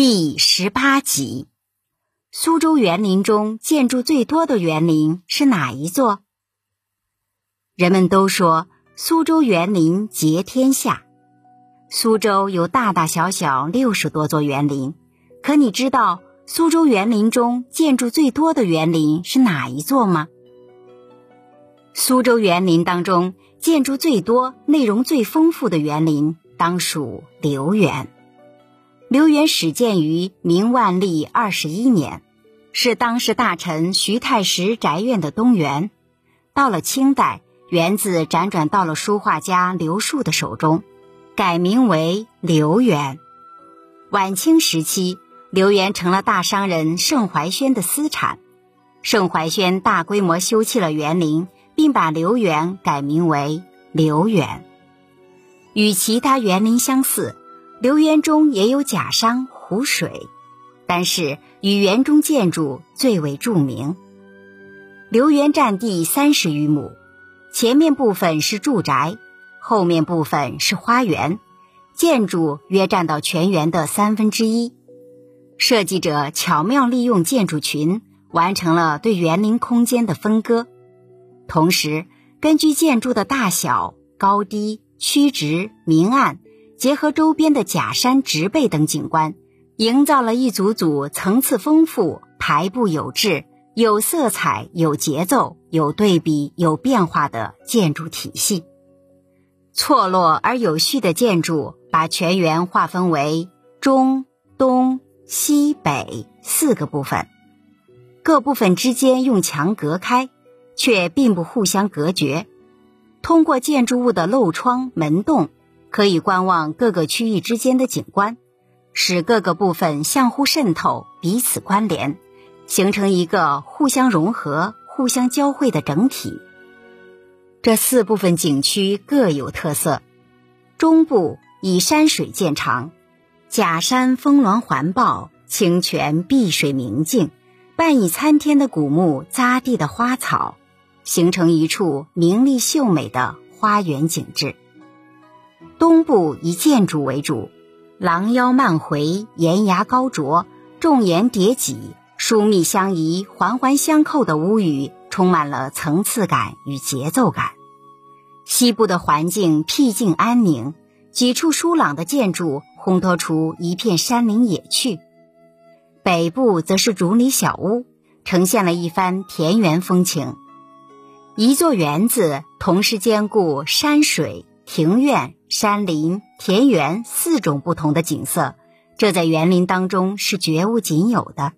第十八集：苏州园林中建筑最多的园林是哪一座？人们都说苏州园林结天下。苏州有大大小小六十多座园林，可你知道苏州园林中建筑最多的园林是哪一座吗？苏州园林当中建筑最多、内容最丰富的园林，当属留园。刘园始建于明万历二十一年，是当时大臣徐太石宅院的东园。到了清代，园子辗转到了书画家刘树的手中，改名为刘园。晚清时期，刘园成了大商人盛怀轩的私产。盛怀轩大规模修葺了园林，并把刘园改名为刘园。与其他园林相似。留园中也有假山湖水，但是与园中建筑最为著名。留园占地三十余亩，前面部分是住宅，后面部分是花园，建筑约占到全园的三分之一。设计者巧妙利用建筑群，完成了对园林空间的分割，同时根据建筑的大小、高低、曲直、明暗。结合周边的假山、植被等景观，营造了一组组层次丰富、排布有致、有色彩、有节奏、有对比、有变化的建筑体系。错落而有序的建筑把全园划分为中、东、西、北四个部分，各部分之间用墙隔开，却并不互相隔绝。通过建筑物的漏窗、门洞。可以观望各个区域之间的景观，使各个部分相互渗透、彼此关联，形成一个互相融合、互相交汇的整体。这四部分景区各有特色：中部以山水见长，假山峰峦环抱，清泉碧水明净，伴以参天的古木、匝地的花草，形成一处明丽秀美的花园景致。东部以建筑为主，廊腰漫回，檐牙高啄，重檐叠脊，疏密相宜，环环相扣的屋宇充满了层次感与节奏感。西部的环境僻静安宁，几处疏朗的建筑烘托出一片山林野趣。北部则是竹篱小屋，呈现了一番田园风情。一座园子同时兼顾山水。庭院、山林、田园四种不同的景色，这在园林当中是绝无仅有的。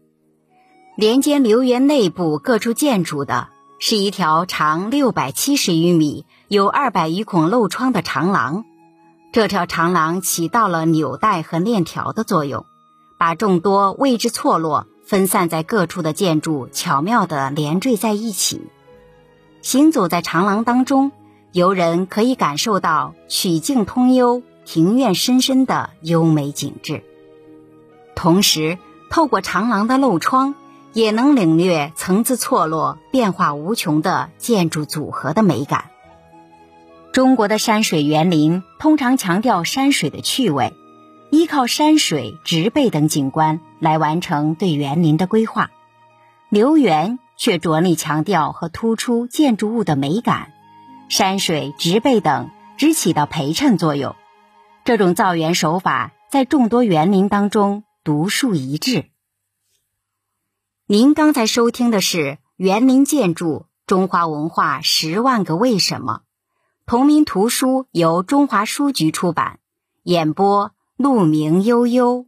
连接留园内部各处建筑的是一条长六百七十余米、有二百余孔漏窗的长廊。这条长廊起到了纽带和链条的作用，把众多位置错落、分散在各处的建筑巧妙地连缀在一起。行走在长廊当中。游人可以感受到曲径通幽、庭院深深的优美景致，同时透过长廊的漏窗，也能领略层次错落、变化无穷的建筑组合的美感。中国的山水园林通常强调山水的趣味，依靠山水、植被等景观来完成对园林的规划。留园却着力强调和突出建筑物的美感。山水、植被等只起到陪衬作用，这种造园手法在众多园林当中独树一帜。您刚才收听的是《园林建筑：中华文化十万个为什么》，同名图书由中华书局出版，演播：鹿鸣悠悠。